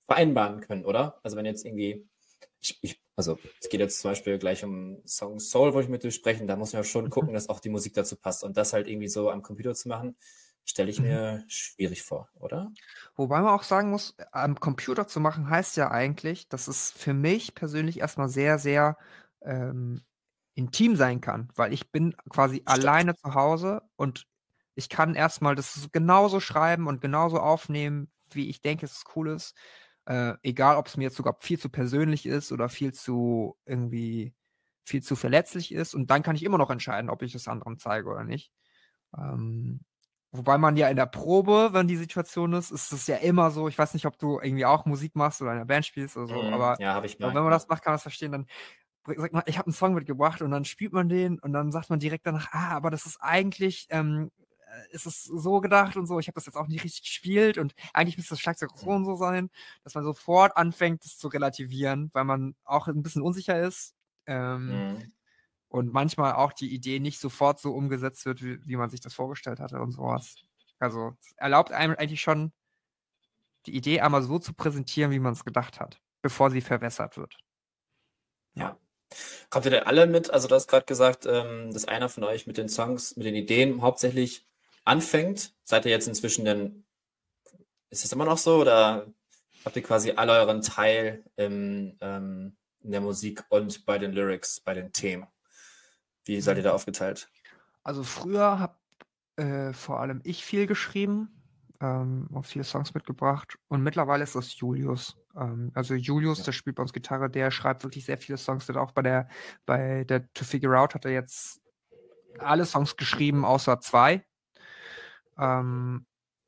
vereinbaren können, oder? Also wenn jetzt irgendwie, ich, ich, also es geht jetzt zum Beispiel gleich um Song Soul, wo ich mit dir sprechen, da muss man ja schon gucken, mhm. dass auch die Musik dazu passt. Und das halt irgendwie so am Computer zu machen, stelle ich mhm. mir schwierig vor, oder? Wobei man auch sagen muss, am Computer zu machen heißt ja eigentlich, dass es für mich persönlich erstmal sehr, sehr ähm, intim sein kann, weil ich bin quasi Stimmt. alleine zu Hause und ich kann erstmal das genauso schreiben und genauso aufnehmen, wie ich denke, es cool ist. Äh, egal, ob es mir jetzt sogar viel zu persönlich ist oder viel zu irgendwie viel zu verletzlich ist. Und dann kann ich immer noch entscheiden, ob ich es anderen zeige oder nicht. Ähm, wobei man ja in der Probe, wenn die Situation ist, ist es ja immer so, ich weiß nicht, ob du irgendwie auch Musik machst oder in einer Band spielst oder so, mm, aber, ja, ich aber wenn man das macht, kann man das verstehen, dann sag mal, ich habe einen Song mitgebracht und dann spielt man den und dann sagt man direkt danach, ah, aber das ist eigentlich, ähm, äh, ist es so gedacht und so, ich habe das jetzt auch nicht richtig gespielt und eigentlich müsste das Schlagzeug so und so sein, dass man sofort anfängt, das zu relativieren, weil man auch ein bisschen unsicher ist. Ähm, mhm. Und manchmal auch die Idee nicht sofort so umgesetzt wird, wie, wie man sich das vorgestellt hatte und sowas. Also erlaubt einem eigentlich schon, die Idee einmal so zu präsentieren, wie man es gedacht hat, bevor sie verwässert wird. Ja. Kommt ihr denn alle mit? Also, du hast gerade gesagt, ähm, dass einer von euch mit den Songs, mit den Ideen hauptsächlich anfängt. Seid ihr jetzt inzwischen denn, ist das immer noch so oder habt ihr quasi alle euren Teil im, ähm, in der Musik und bei den Lyrics, bei den Themen? Wie seid ihr da aufgeteilt? Also früher habe äh, vor allem ich viel geschrieben. Ähm, viele Songs mitgebracht. Und mittlerweile ist das Julius. Ähm, also Julius, ja. der spielt bei uns Gitarre, der schreibt wirklich sehr viele Songs. Der hat auch bei der, bei der To Figure Out hat er jetzt alle Songs geschrieben, außer zwei. Ähm,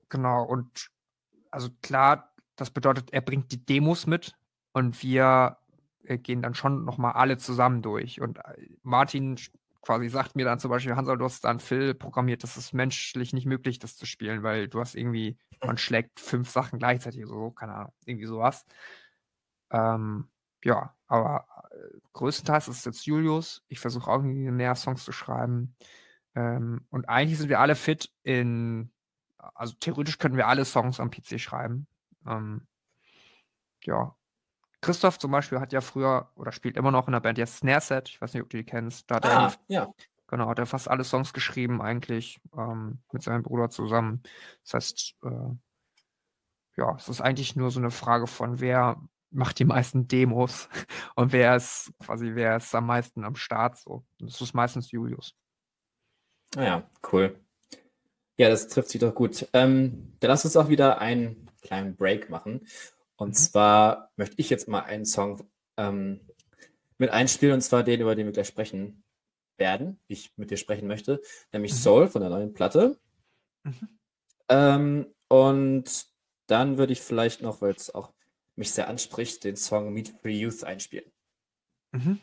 genau, und also klar, das bedeutet, er bringt die Demos mit und wir äh, gehen dann schon nochmal alle zusammen durch. Und äh, Martin quasi sagt mir dann zum Beispiel, Hansel, du hast dann Phil programmiert, das ist menschlich nicht möglich, das zu spielen, weil du hast irgendwie, man schlägt fünf Sachen gleichzeitig so, keine Ahnung, irgendwie sowas. Ähm, ja, aber äh, größtenteils ist es jetzt Julius. Ich versuche auch irgendwie mehr Songs zu schreiben. Ähm, und eigentlich sind wir alle fit in, also theoretisch können wir alle Songs am PC schreiben. Ähm, ja, Christoph zum Beispiel hat ja früher oder spielt immer noch in der Band jetzt Snare Set. Ich weiß nicht, ob du die kennst. Da hat ah, er, ja. Genau, hat er fast alle Songs geschrieben, eigentlich ähm, mit seinem Bruder zusammen. Das heißt, äh, ja, es ist eigentlich nur so eine Frage von, wer macht die meisten Demos und wer ist quasi, wer ist am meisten am Start so. Das ist meistens Julius. Ah ja, cool. Ja, das trifft sich doch gut. Ähm, dann lass uns auch wieder einen kleinen Break machen. Und mhm. zwar möchte ich jetzt mal einen Song ähm, mit einspielen, und zwar den, über den wir gleich sprechen werden, wie ich mit dir sprechen möchte, nämlich mhm. Soul von der neuen Platte. Mhm. Ähm, und dann würde ich vielleicht noch, weil es auch mich sehr anspricht, den Song Meet Free Youth einspielen. Mhm.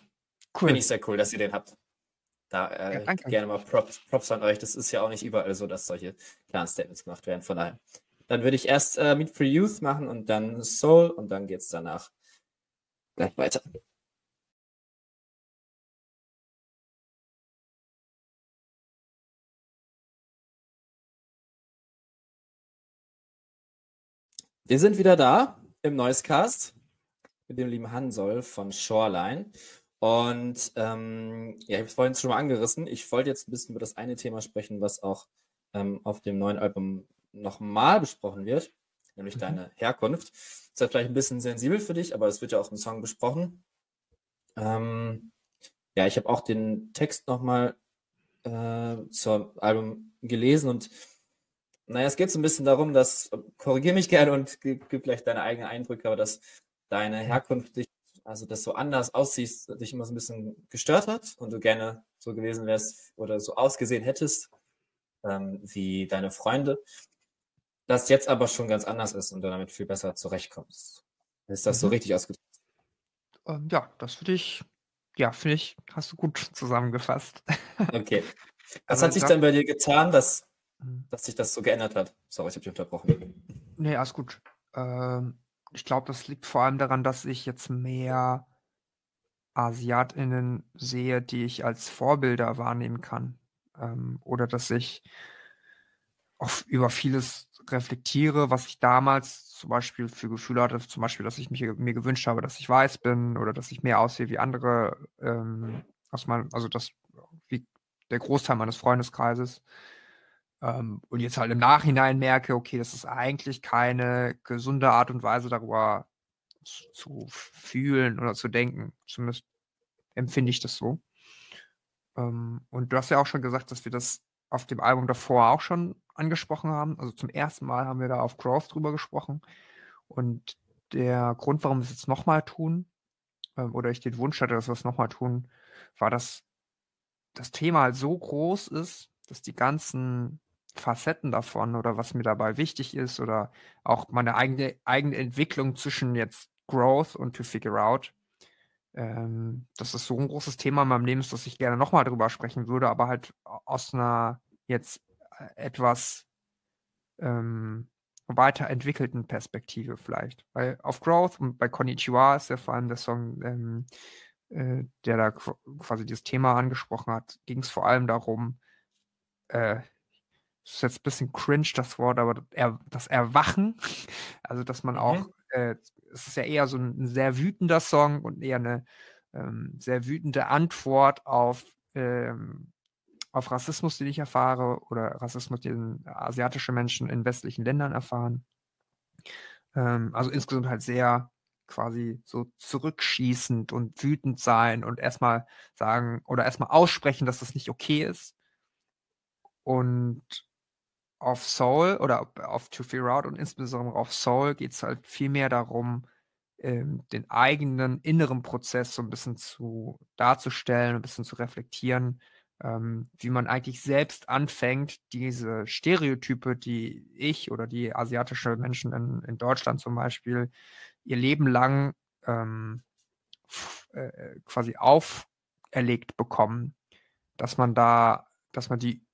Cool. Finde ich sehr cool, dass ihr den habt. Da äh, ja, gerne mal Props, Props an euch. Das ist ja auch nicht überall so, dass solche klaren Statements gemacht werden. Von daher dann würde ich erst äh, Meet for Youth machen und dann Soul und dann geht es danach gleich weiter. Wir sind wieder da im Noisecast mit dem lieben Hansol von Shoreline. Und ähm, ja, ich habe es vorhin schon mal angerissen. Ich wollte jetzt ein bisschen über das eine Thema sprechen, was auch ähm, auf dem neuen Album nochmal besprochen wird, nämlich mhm. deine Herkunft. Das ist ja vielleicht ein bisschen sensibel für dich, aber es wird ja auch im Song besprochen. Ähm, ja, ich habe auch den Text nochmal äh, zum Album gelesen und naja, es geht so ein bisschen darum, dass, korrigiere mich gerne und gib, gib gleich deine eigenen Eindrücke, aber dass deine Herkunft dich, also das so anders aussiehst, dich immer so ein bisschen gestört hat und du gerne so gewesen wärst oder so ausgesehen hättest ähm, wie deine Freunde das jetzt aber schon ganz anders ist und du damit viel besser zurechtkommst. Ist das mhm. so richtig ausgedrückt? Ähm, ja, das finde ich, ja, finde ich, hast du gut zusammengefasst. Okay. Was also, hat sich dann bei dir getan, dass, mhm. dass sich das so geändert hat? Sorry, ich habe dich unterbrochen. Nee, alles gut. Ähm, ich glaube, das liegt vor allem daran, dass ich jetzt mehr AsiatInnen sehe, die ich als Vorbilder wahrnehmen kann. Ähm, oder dass ich auf, über vieles reflektiere, was ich damals zum Beispiel für Gefühle hatte, zum Beispiel, dass ich mich, mir gewünscht habe, dass ich weiß bin oder dass ich mehr aussehe wie andere, ähm, aus meinem, also das, wie der Großteil meines Freundeskreises. Ähm, und jetzt halt im Nachhinein merke, okay, das ist eigentlich keine gesunde Art und Weise, darüber zu, zu fühlen oder zu denken. Zumindest empfinde ich das so. Ähm, und du hast ja auch schon gesagt, dass wir das auf dem Album davor auch schon angesprochen haben. Also zum ersten Mal haben wir da auf Growth drüber gesprochen. Und der Grund, warum wir es jetzt nochmal tun, ähm, oder ich den Wunsch hatte, dass wir es nochmal tun, war, dass das Thema halt so groß ist, dass die ganzen Facetten davon oder was mir dabei wichtig ist oder auch meine eigene, eigene Entwicklung zwischen jetzt Growth und To Figure Out, ähm, dass es so ein großes Thema in meinem Leben ist, dass ich gerne nochmal drüber sprechen würde, aber halt aus einer jetzt äh, etwas ähm, weiterentwickelten Perspektive vielleicht. Weil auf Growth und bei Konnichiwa ist ja vor allem der Song, ähm, äh, der da quasi dieses Thema angesprochen hat, ging es vor allem darum, äh, das ist jetzt ein bisschen cringe, das Wort, aber das Erwachen, also dass man mhm. auch, äh, es ist ja eher so ein, sehr wütender Song und eher eine ähm, sehr wütende Antwort auf ähm, auf Rassismus, den ich erfahre, oder Rassismus, den asiatische Menschen in westlichen Ländern erfahren. Ähm, also insgesamt halt sehr quasi so zurückschießend und wütend sein und erstmal sagen oder erstmal aussprechen, dass das nicht okay ist. Und auf Soul oder auf To Fear Out und insbesondere auf Soul geht es halt viel mehr darum, ähm, den eigenen inneren Prozess so ein bisschen zu darzustellen, ein bisschen zu reflektieren, ähm, wie man eigentlich selbst anfängt, diese Stereotype, die ich oder die asiatische Menschen in, in Deutschland zum Beispiel ihr Leben lang ähm, äh, quasi auferlegt bekommen, dass man da, dass man die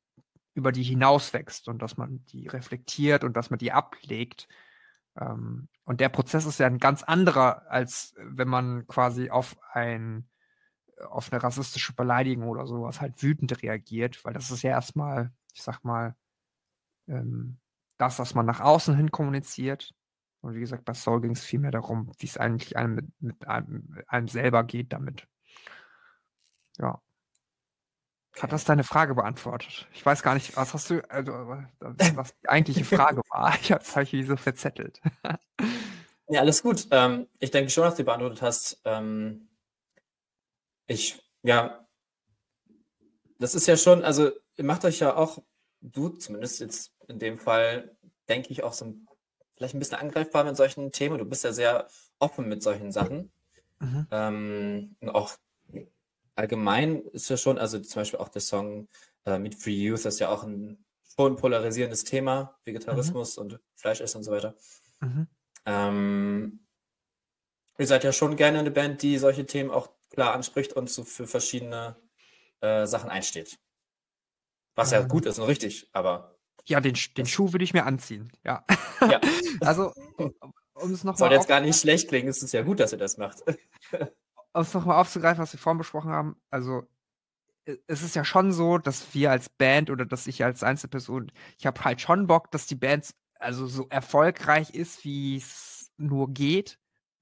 über die hinauswächst und dass man die reflektiert und dass man die ablegt. Ähm, und der Prozess ist ja ein ganz anderer, als wenn man quasi auf ein auf eine rassistische Beleidigung oder sowas halt wütend reagiert, weil das ist ja erstmal, ich sag mal, ähm, das, was man nach außen hin kommuniziert. Und wie gesagt, bei Soul ging es vielmehr darum, wie es eigentlich einem mit, mit einem, einem selber geht damit. Ja. Hat das deine Frage beantwortet? Ich weiß gar nicht, was hast du, also, was die eigentliche Frage war. Ich habe es so verzettelt. ja, alles gut. Ähm, ich denke schon, dass du beantwortet hast. Ähm, ich, ja, das ist ja schon, also ihr macht euch ja auch, du zumindest jetzt in dem Fall, denke ich, auch so ein, vielleicht ein bisschen angreifbar mit solchen Themen. Du bist ja sehr offen mit solchen Sachen. Mhm. Ähm, auch allgemein ist ja schon, also zum Beispiel auch der Song äh, Meat Free Youth ist ja auch ein schon polarisierendes Thema, Vegetarismus mhm. und Fleischessen und so weiter. Mhm. Ähm, ihr seid ja schon gerne eine Band, die solche Themen auch klar anspricht und so für verschiedene äh, Sachen einsteht. Was ja ähm. gut ist und richtig, aber. Ja, den, den Schuh würde ich mir anziehen, ja. ja. also, um es nochmal. Soll jetzt gar nicht schlecht klingen, es ist ja gut, dass ihr das macht. um es nochmal aufzugreifen, was wir vorhin besprochen haben, also es ist ja schon so, dass wir als Band oder dass ich als Einzelperson, ich habe halt schon Bock, dass die Band also so erfolgreich ist, wie es nur geht.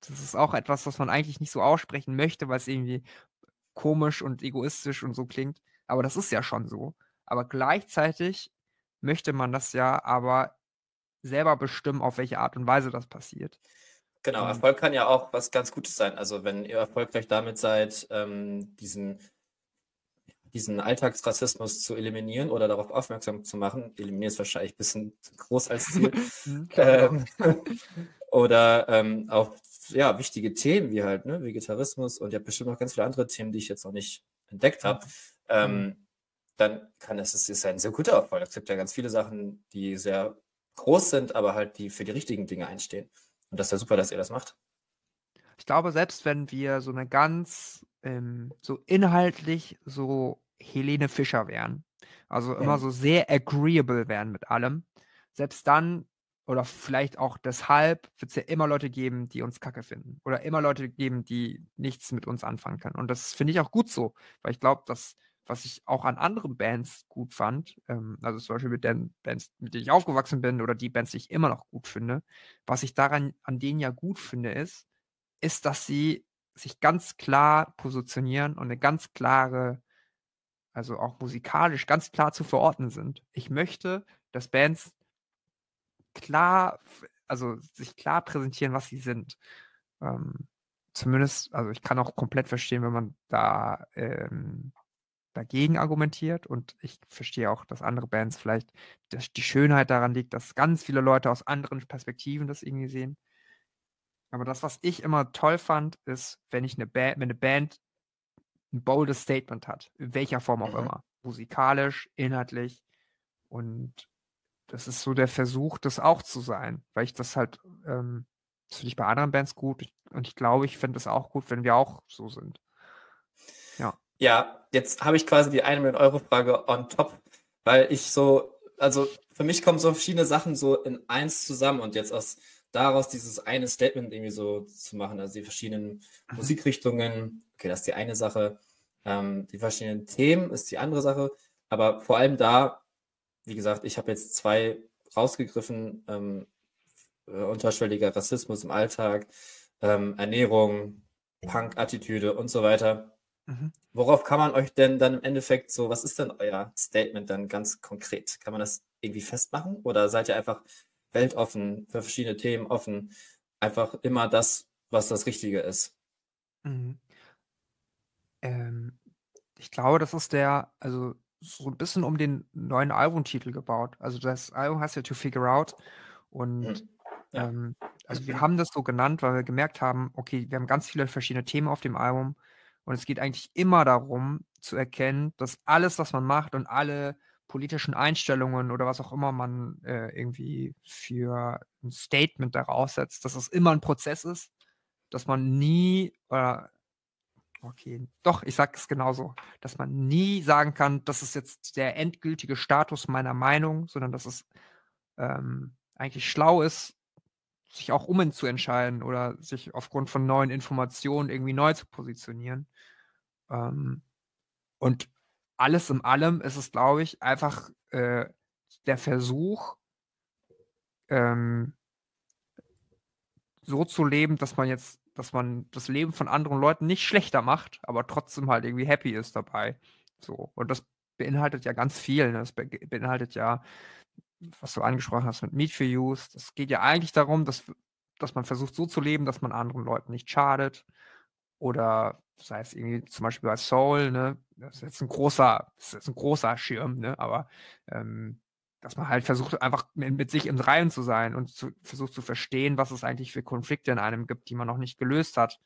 Das ist auch etwas, was man eigentlich nicht so aussprechen möchte, weil es irgendwie komisch und egoistisch und so klingt. Aber das ist ja schon so. Aber gleichzeitig möchte man das ja aber selber bestimmen, auf welche Art und Weise das passiert. Genau, ähm. Erfolg kann ja auch was ganz Gutes sein. Also wenn ihr erfolgreich damit seid, ähm, diesen, diesen Alltagsrassismus zu eliminieren oder darauf aufmerksam zu machen, eliminieren ist wahrscheinlich ein bisschen groß als Ziel. Mhm, ähm, oder ähm, auch ja, wichtige Themen wie halt ne, Vegetarismus und ja bestimmt noch ganz viele andere Themen, die ich jetzt noch nicht entdeckt habe. Ähm, mhm. dann kann es, es ist ein sehr guter Erfolg. Es gibt ja ganz viele Sachen, die sehr groß sind, aber halt die für die richtigen Dinge einstehen. Und das ist ja super, dass ihr das macht. Ich glaube, selbst wenn wir so eine ganz, ähm, so inhaltlich so Helene Fischer wären, also ja. immer so sehr agreeable wären mit allem, selbst dann oder vielleicht auch deshalb wird es ja immer Leute geben, die uns kacke finden. Oder immer Leute geben, die nichts mit uns anfangen können. Und das finde ich auch gut so, weil ich glaube, dass was ich auch an anderen Bands gut fand, ähm, also zum Beispiel mit den Bands, mit denen ich aufgewachsen bin oder die Bands, die ich immer noch gut finde, was ich daran an denen ja gut finde, ist, ist, dass sie sich ganz klar positionieren und eine ganz klare, also auch musikalisch ganz klar zu verorten sind. Ich möchte, dass Bands klar, also sich klar präsentieren, was sie sind. Ähm, zumindest, also ich kann auch komplett verstehen, wenn man da ähm, dagegen argumentiert und ich verstehe auch, dass andere Bands vielleicht dass die Schönheit daran liegt, dass ganz viele Leute aus anderen Perspektiven das irgendwie sehen. Aber das, was ich immer toll fand, ist, wenn ich eine Band, wenn eine Band ein boldes Statement hat, in welcher Form auch mhm. immer, musikalisch, inhaltlich und das ist so der Versuch, das auch zu sein, weil ich das halt, ähm, das finde ich bei anderen Bands gut und ich glaube, ich finde es auch gut, wenn wir auch so sind. Ja. Jetzt habe ich quasi die eine Million Euro Frage on top, weil ich so, also für mich kommen so verschiedene Sachen so in eins zusammen und jetzt aus daraus dieses eine Statement irgendwie so zu machen, also die verschiedenen mhm. Musikrichtungen, okay, das ist die eine Sache, ähm, die verschiedenen Themen ist die andere Sache, aber vor allem da, wie gesagt, ich habe jetzt zwei rausgegriffen, ähm, äh, unterschwelliger Rassismus im Alltag, ähm, Ernährung, Punk-Attitüde und so weiter. Mhm. Worauf kann man euch denn dann im Endeffekt so, was ist denn euer Statement dann ganz konkret? Kann man das irgendwie festmachen oder seid ihr einfach weltoffen, für verschiedene Themen offen, einfach immer das, was das Richtige ist? Mhm. Ähm, ich glaube, das ist der, also so ein bisschen um den neuen Albumtitel gebaut. Also das Album heißt ja To Figure Out und Mhm. Ja. ähm, also wir haben das so genannt, weil wir gemerkt haben, okay, wir haben ganz viele verschiedene Themen auf dem Album und es geht eigentlich immer darum zu erkennen, dass alles, was man macht und alle politischen Einstellungen oder was auch immer man äh, irgendwie für ein Statement daraus setzt, dass es immer ein Prozess ist, dass man nie oder Okay, doch, ich sage es genauso, dass man nie sagen kann, das ist jetzt der endgültige Status meiner Meinung, sondern dass es ähm, eigentlich schlau ist, sich auch umentzuentscheiden oder sich aufgrund von neuen Informationen irgendwie neu zu positionieren. Ähm, und alles in allem ist es, glaube ich, einfach äh, der Versuch, ähm, so zu leben, dass man jetzt dass man das Leben von anderen Leuten nicht schlechter macht, aber trotzdem halt irgendwie happy ist dabei. So. Und das beinhaltet ja ganz viel. Ne? Das be beinhaltet ja, was du angesprochen hast mit Meet for Use. Das geht ja eigentlich darum, dass, dass man versucht so zu leben, dass man anderen Leuten nicht schadet. Oder sei es irgendwie zum Beispiel bei Soul, ne? Das ist jetzt ein großer, das ist jetzt ein großer Schirm, ne? Aber ähm, dass man halt versucht, einfach mit, sich im Reihen zu sein und zu, versucht zu verstehen, was es eigentlich für Konflikte in einem gibt, die man noch nicht gelöst hat.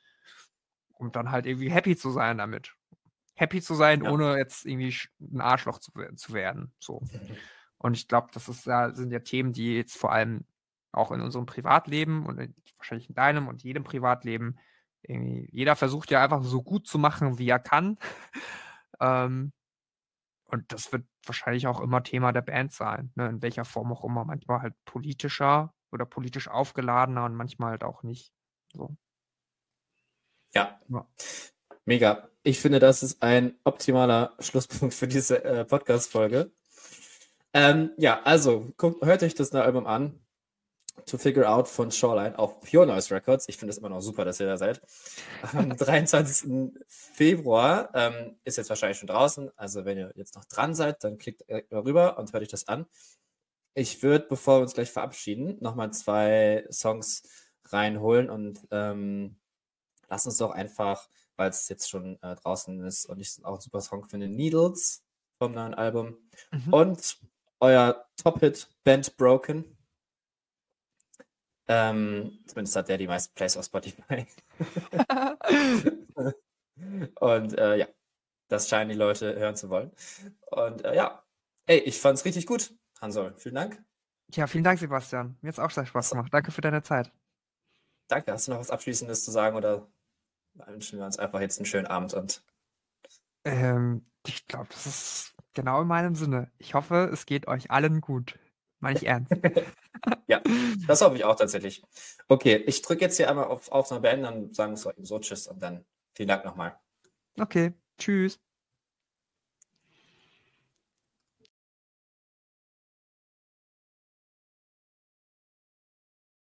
Und dann halt irgendwie happy zu sein damit. Happy zu sein, ja. ohne jetzt irgendwie ein Arschloch zu, zu werden. So. Und ich glaube, das ist, ja, sind ja Themen, die jetzt vor allem auch in unserem Privatleben und in, wahrscheinlich in deinem und jedem Privatleben irgendwie, jeder versucht ja einfach so gut zu machen, wie er kann. ähm, und das wird wahrscheinlich auch immer Thema der Band sein, ne? in welcher Form auch immer. Manchmal halt politischer oder politisch aufgeladener und manchmal halt auch nicht. So. Ja. ja. Mega. Ich finde, das ist ein optimaler Schlusspunkt für diese äh, Podcast-Folge. Ähm, ja, also guckt, hört euch das Album an. To Figure Out von Shoreline auf Pure Noise Records. Ich finde es immer noch super, dass ihr da seid. Am 23. Februar ähm, ist jetzt wahrscheinlich schon draußen. Also wenn ihr jetzt noch dran seid, dann klickt mal rüber und hört euch das an. Ich würde, bevor wir uns gleich verabschieden, nochmal zwei Songs reinholen und ähm, lasst uns doch einfach, weil es jetzt schon äh, draußen ist und ich auch ein super Song finde, Needles vom neuen Album mhm. und euer Top-Hit Band Broken ähm, zumindest hat der die meisten Plays auf Spotify. und äh, ja, das scheinen die Leute hören zu wollen. Und äh, ja, ey, ich fand's richtig gut, Hansol. Vielen Dank. Ja, vielen Dank, Sebastian. Mir hat's auch sehr Spaß gemacht. Danke für deine Zeit. Danke. Hast du noch was Abschließendes zu sagen oder wünschen wir uns einfach jetzt einen schönen Abend und. Ähm, ich glaube, das ist genau in meinem Sinne. Ich hoffe, es geht euch allen gut. Meine ich ernst. ja, das hoffe ich auch tatsächlich. Okay, ich drücke jetzt hier einmal auf Aufnahme beenden, dann sagen wir es so Tschüss und dann vielen Dank nochmal. Okay, tschüss.